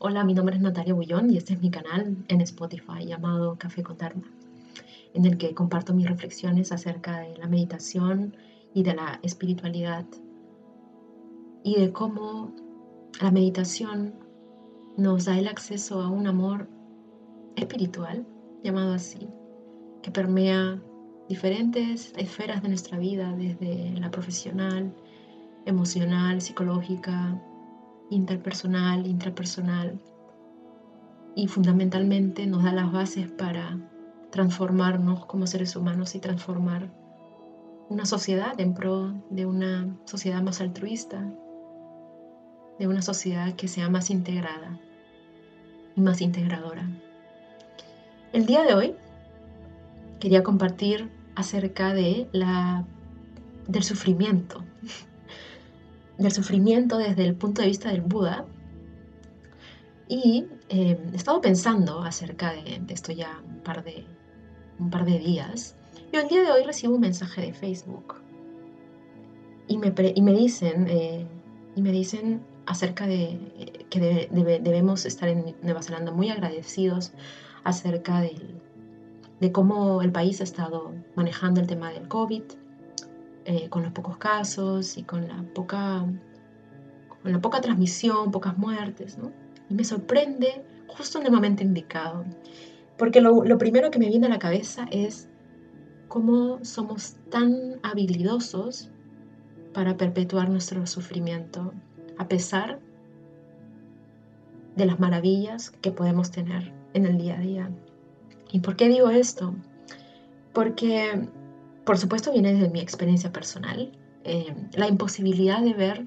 Hola, mi nombre es Natalia Bullón y este es mi canal en Spotify llamado Café con en el que comparto mis reflexiones acerca de la meditación y de la espiritualidad y de cómo la meditación nos da el acceso a un amor espiritual, llamado así, que permea diferentes esferas de nuestra vida, desde la profesional, emocional, psicológica, interpersonal, intrapersonal, y fundamentalmente nos da las bases para transformarnos como seres humanos y transformar una sociedad en pro de una sociedad más altruista, de una sociedad que sea más integrada y más integradora. El día de hoy quería compartir acerca de la, del sufrimiento, del sufrimiento desde el punto de vista del Buda. Y eh, he estado pensando acerca de, esto ya un par de, un par de días. Y el día de hoy recibo un mensaje de Facebook. Y me, y me dicen, eh, y me dicen acerca de que debemos estar en Nueva Zelanda muy agradecidos acerca de cómo el país ha estado manejando el tema del COVID, eh, con los pocos casos y con la poca, con la poca transmisión, pocas muertes, ¿no? Y me sorprende justo en el momento indicado, porque lo, lo primero que me viene a la cabeza es cómo somos tan habilidosos para perpetuar nuestro sufrimiento, a pesar de las maravillas que podemos tener en el día a día. ¿Y por qué digo esto? Porque por supuesto viene desde mi experiencia personal, eh, la imposibilidad de ver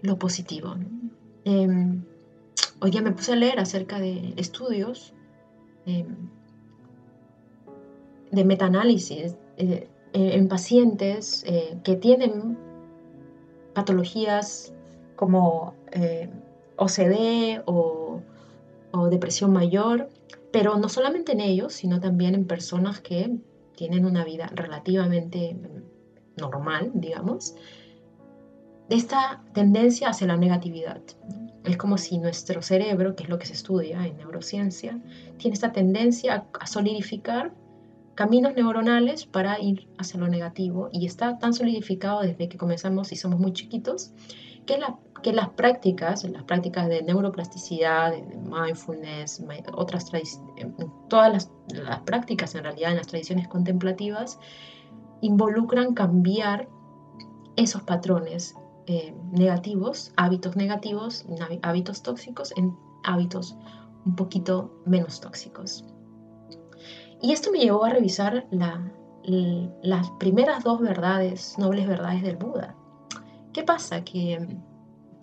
lo positivo. Em, hoy ya me puse a leer acerca de estudios em, de metaanálisis eh, en pacientes eh, que tienen patologías como OCD o, o depresión mayor, pero no solamente en ellos, sino también en personas que tienen una vida relativamente normal, digamos, de esta tendencia hacia la negatividad. Es como si nuestro cerebro, que es lo que se estudia en neurociencia, tiene esta tendencia a solidificar caminos neuronales para ir hacia lo negativo y está tan solidificado desde que comenzamos y somos muy chiquitos que la que las prácticas, las prácticas de neuroplasticidad, de mindfulness, otras todas las, prácticas en realidad en las tradiciones contemplativas, involucran cambiar esos patrones eh, negativos, hábitos negativos, hábitos tóxicos, en hábitos un poquito menos tóxicos. Y esto me llevó a revisar las primeras dos verdades, nobles verdades del Buda. ¿Qué pasa? Que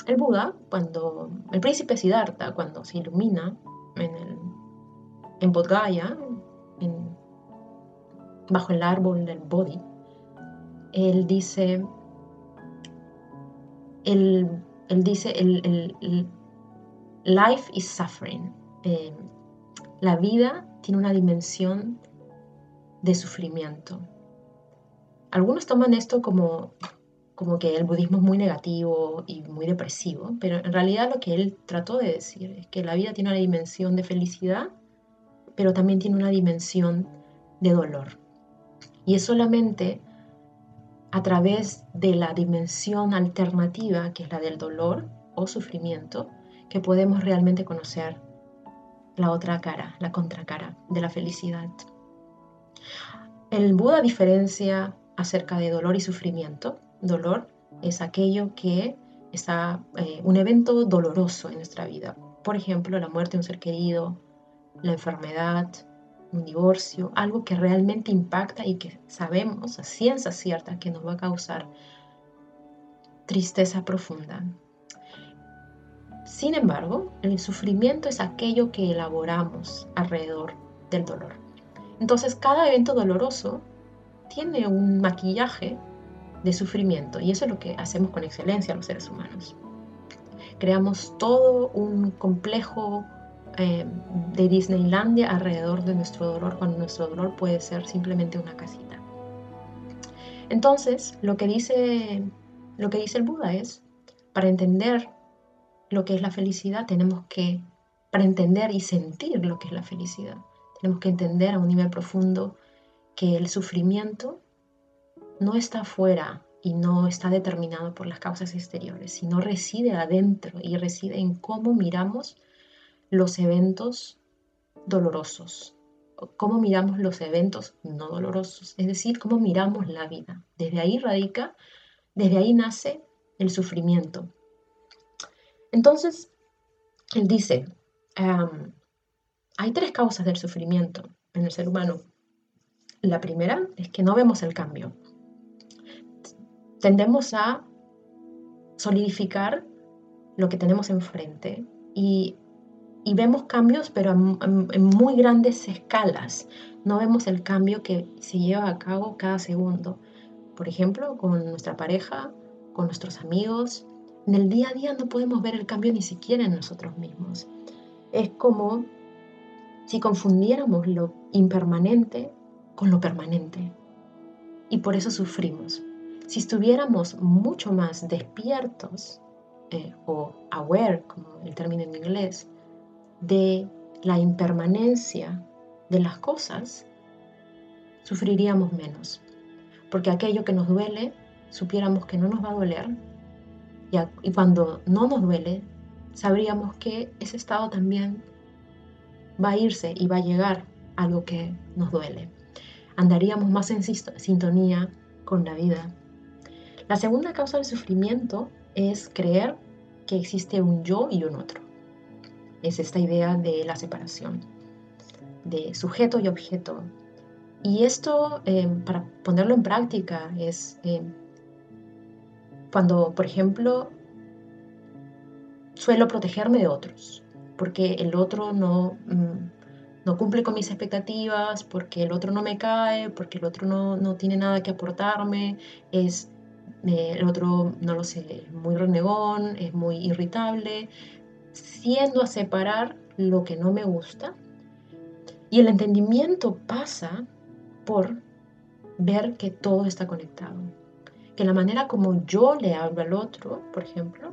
el Buda, cuando el príncipe Siddhartha, cuando se ilumina en, el, en Bodh bajo el árbol del Bodhi, él dice, él, dice, el, life is suffering. Eh, la vida tiene una dimensión de sufrimiento. Algunos toman esto como como que el budismo es muy negativo y muy depresivo, pero en realidad lo que él trató de decir es que la vida tiene una dimensión de felicidad, pero también tiene una dimensión de dolor. Y es solamente a través de la dimensión alternativa, que es la del dolor o sufrimiento, que podemos realmente conocer la otra cara, la contracara de la felicidad. El Buda diferencia acerca de dolor y sufrimiento dolor es aquello que está eh, un evento doloroso en nuestra vida. Por ejemplo, la muerte de un ser querido, la enfermedad, un divorcio, algo que realmente impacta y que sabemos a ciencia cierta que nos va a causar tristeza profunda. Sin embargo, el sufrimiento es aquello que elaboramos alrededor del dolor. Entonces, cada evento doloroso tiene un maquillaje de sufrimiento. Y eso es lo que hacemos con excelencia los seres humanos. Creamos todo un complejo eh, de Disneylandia alrededor de nuestro dolor, cuando nuestro dolor puede ser simplemente una casita. Entonces, lo que dice, lo que dice el Buda es, para entender lo que es la felicidad, tenemos que, para entender y sentir lo que es la felicidad, tenemos que entender a un nivel profundo que el sufrimiento no está fuera y no está determinado por las causas exteriores, sino reside adentro y reside en cómo miramos los eventos dolorosos, cómo miramos los eventos no dolorosos, es decir, cómo miramos la vida. Desde ahí radica, desde ahí nace el sufrimiento. Entonces, él dice, hay tres causas del sufrimiento en el ser humano. La primera es que no vemos el cambio. Tendemos a solidificar lo que tenemos enfrente y y vemos cambios, pero en, muy grandes escalas. No vemos el cambio que se lleva a cabo cada segundo. Por ejemplo, con nuestra pareja, con nuestros amigos. En el día a día no podemos ver el cambio ni siquiera en nosotros mismos. Es como si confundiéramos lo impermanente con lo permanente. Y por eso sufrimos. Si estuviéramos mucho más despiertos eh, o aware, como el término en inglés, de la impermanencia de las cosas, sufriríamos menos. Porque aquello que nos duele, supiéramos que no nos va a doler. Y, cuando no nos duele, sabríamos que ese estado también va a irse y va a llegar a algo que nos duele. Andaríamos más en sintonía con la vida. La segunda causa del sufrimiento es creer que existe un yo y un otro es esta idea de la separación, de sujeto y objeto. Y esto, eh, para ponerlo en práctica, es eh, cuando, por ejemplo, suelo protegerme de otros, porque el otro no, mm, no cumple con mis expectativas, porque el otro no me cae, porque el otro no, no tiene nada que aportarme, es eh, el otro, no lo sé, muy renegón, es muy irritable, siendo a separar lo que no me gusta. Y el entendimiento pasa por ver que todo está conectado. Que la manera como yo le hablo al otro, por ejemplo,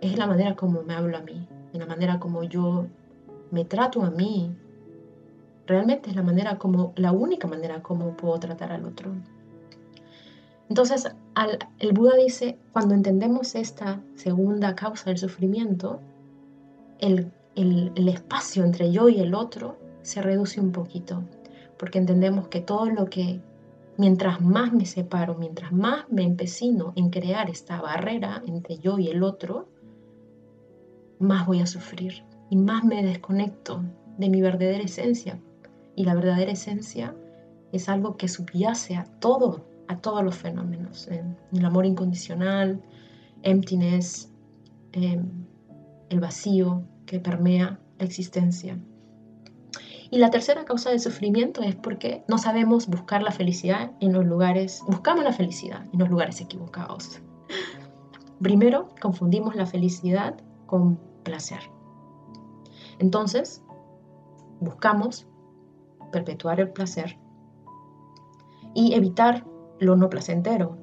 es la manera como me hablo a mí, la manera como yo me trato a mí. Realmente es la manera como, la única manera como puedo tratar al otro. Entonces, el Buda dice, cuando entendemos esta segunda causa del sufrimiento, el, espacio entre yo y el otro se reduce un poquito, porque entendemos que todo lo que, mientras más me separo, mientras más me empecino en crear esta barrera entre yo y el otro, más voy a sufrir y más me desconecto de mi verdadera esencia. Y la verdadera esencia es algo que subyace a todo, a todos los fenómenos. el amor incondicional, emptiness, em, el vacío que permea la existencia. Y la tercera causa de sufrimiento es porque no sabemos buscar la felicidad en los lugares, buscamos la felicidad en los lugares equivocados. Primero, confundimos la felicidad con placer. Entonces, buscamos perpetuar el placer y evitar lo no placentero.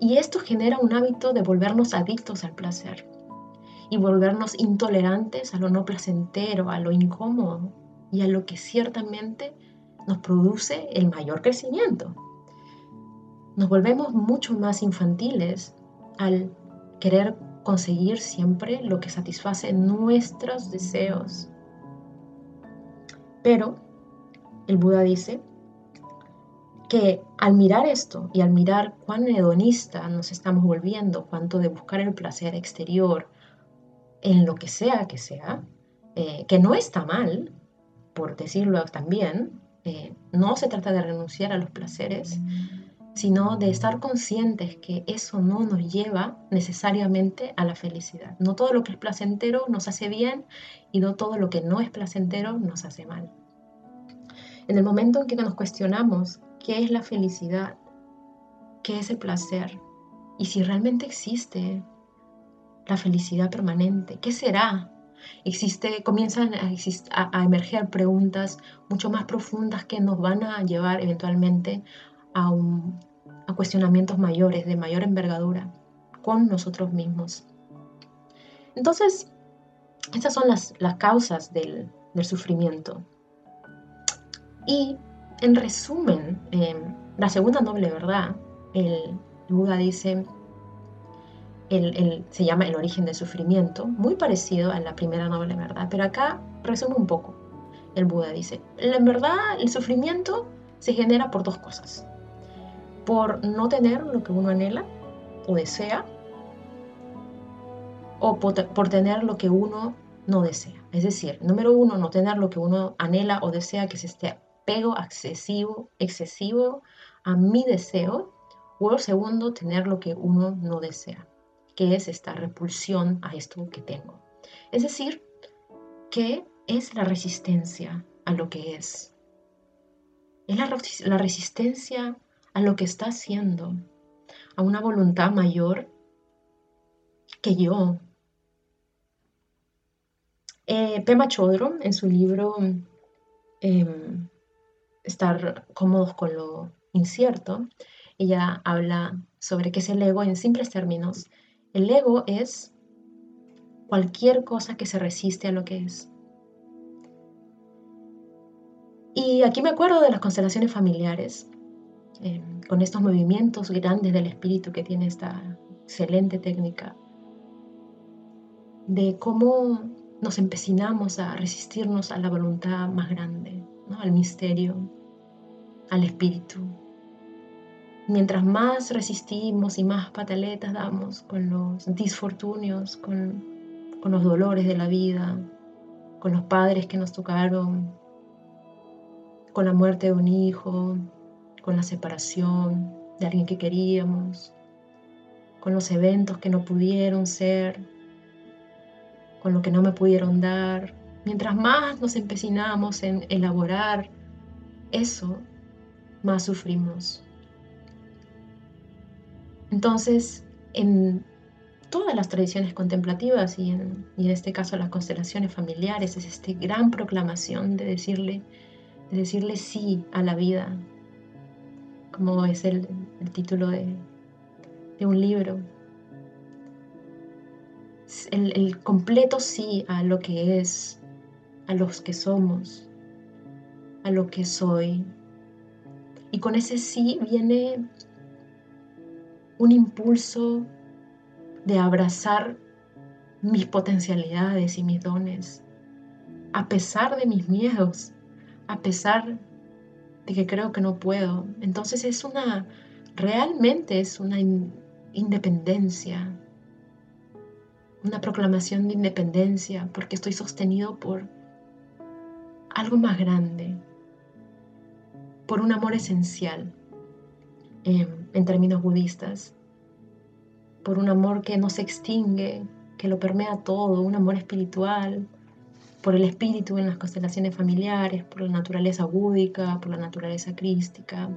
Y esto genera un hábito de volvernos adictos al placer y volvernos intolerantes a lo no placentero, a lo incómodo y a lo que ciertamente nos produce el mayor crecimiento. Nos volvemos mucho más infantiles al querer conseguir siempre lo que satisface nuestros deseos. Pero el Buda dice que al mirar esto y al mirar cuán hedonista nos estamos volviendo, cuánto de buscar el placer exterior, en lo que sea que sea, eh, que no está mal, por decirlo también, eh, no se trata de renunciar a los placeres, sino de estar conscientes que eso no nos lleva necesariamente a la felicidad. No todo lo que es placentero nos hace bien y no todo lo que no es placentero nos hace mal. En el momento en que nos cuestionamos qué es la felicidad, qué es el placer y si realmente existe la felicidad permanente? ¿Qué será? Existe, comienzan a, a, emerger preguntas mucho más profundas que nos van a llevar eventualmente a, a cuestionamientos mayores, de mayor envergadura, con nosotros mismos. Entonces, estas son las, las causas del, del, sufrimiento. Y en resumen, em, la segunda noble verdad, el Buda dice, el, se llama el origen del sufrimiento, muy parecido a la primera noble verdad, pero acá resume un poco. El Buda dice, en verdad el sufrimiento se genera por dos cosas. Por no tener lo que uno anhela o desea, o por, tener lo que uno no desea. Es decir, número uno, no tener lo que uno anhela o desea, que es este apego excesivo, excesivo a mi deseo, o segundo, tener lo que uno no desea, que es esta repulsión a esto que tengo. Es decir, que es la resistencia a lo que es. Es la, la resistencia a lo que está haciendo, a una voluntad mayor que yo. Eh, Pema Chodron, en su libro em, Estar cómodos con lo incierto, ella habla sobre qué es el ego en simples términos. El ego es cualquier cosa que se resiste a lo que es. Y aquí me acuerdo de las constelaciones familiares, eh, con estos movimientos grandes del espíritu que tiene esta excelente técnica, de cómo nos empecinamos a resistirnos a la voluntad más grande, al misterio, al espíritu. Mientras más resistimos y más pataletas damos con los disfortunios, con, con los dolores de la vida, con los padres que nos tocaron, con la muerte de un hijo, con la separación de alguien que queríamos, con los eventos que no pudieron ser, con lo que no me pudieron dar. Mientras más nos empecinamos en elaborar eso, más sufrimos. Entonces, en todas las tradiciones contemplativas y en, este caso las constelaciones familiares, es esta gran proclamación de decirle, de decirle sí a la vida, como es el, título de, un libro. El, el completo sí a lo que es, a los que somos, a lo que soy. Y con ese sí viene un impulso de abrazar mis potencialidades y mis dones, a pesar de mis miedos, a pesar de que creo que no puedo. Entonces es una, realmente es una independencia, una proclamación de independencia, porque estoy sostenido por algo más grande, por un amor esencial en términos budistas, por un amor que no se extingue, que lo permea todo, un amor espiritual, por el espíritu en las constelaciones familiares, por la naturaleza búdica, por la naturaleza crística.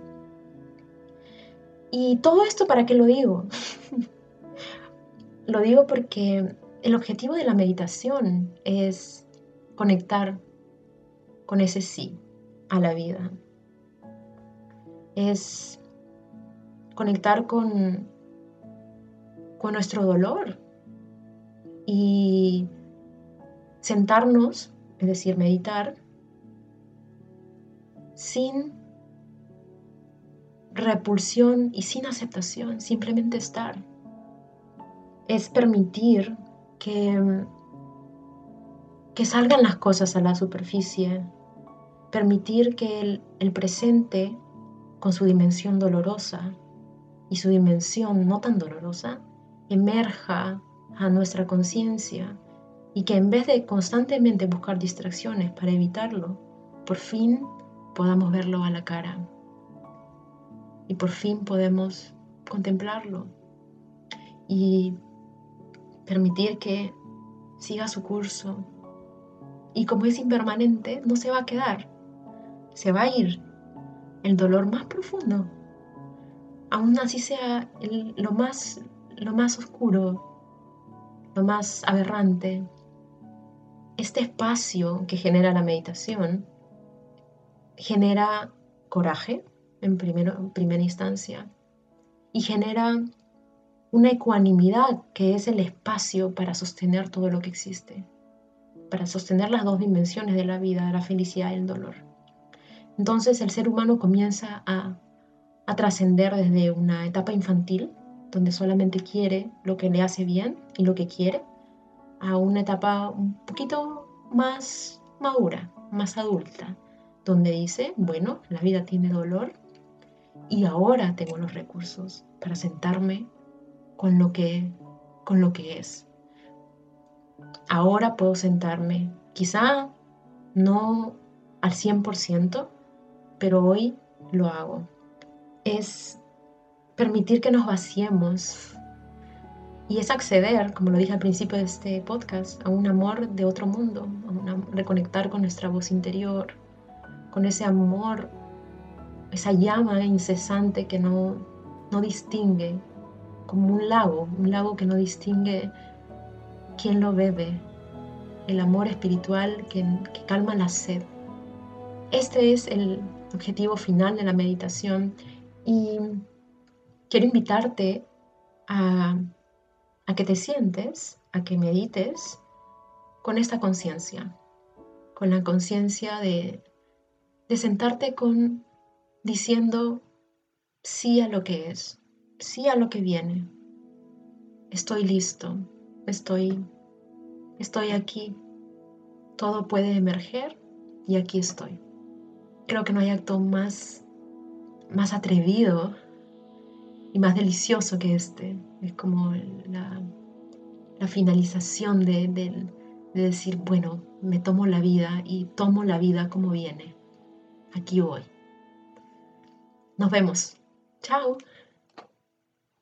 Y todo esto, ¿para qué lo digo? lo digo porque el objetivo de la meditación es conectar con ese sí a la vida. Es conectar con, con nuestro dolor y sentarnos, es decir, meditar, sin repulsión y sin aceptación, simplemente estar. Es permitir que, que salgan las cosas a la superficie, permitir que el, el presente, con su dimensión dolorosa y su dimensión no tan dolorosa, emerja a nuestra conciencia y que en vez de constantemente buscar distracciones para evitarlo, por fin podamos verlo a la cara y por fin podemos contemplarlo y permitir que siga su curso. Y como es impermanente, no se va a quedar, se va a ir el dolor más profundo, aún así sea lo, más, lo más oscuro, lo más aberrante, este espacio que genera la meditación genera coraje en, primero, en primera instancia y genera una ecuanimidad que es el espacio para sostener todo lo que existe, para sostener las dos dimensiones de la vida, la felicidad y el dolor. Entonces el ser humano comienza a, a trascender desde una etapa infantil, donde solamente quiere lo que le hace bien y lo que quiere, a una etapa un poquito más madura, más adulta, donde dice, bueno, la vida tiene dolor y ahora tengo los recursos para sentarme con lo que, con lo que es. Ahora puedo sentarme, quizá no al 100%, pero hoy lo hago. Es permitir que nos vaciemos y es acceder, como lo dije al principio de este podcast, a un amor de otro mundo, a reconectar con nuestra voz interior, con ese amor, esa llama incesante que no, no distingue, como un lago, un lago que no distingue quién lo bebe, el amor espiritual que, que calma la sed. Este es el objetivo final de la meditación y quiero invitarte a a que te sientes, a que medites con esta conciencia, con la conciencia de, de sentarte con diciendo sí a lo que es, sí a lo que viene. Estoy listo, estoy, estoy aquí. Todo puede emerger y aquí estoy. Creo que no hay acto más, más atrevido y más delicioso que este. Es como la, finalización de, de decir, bueno, me tomo la vida y tomo la vida como viene. Aquí voy. Nos vemos. Chao.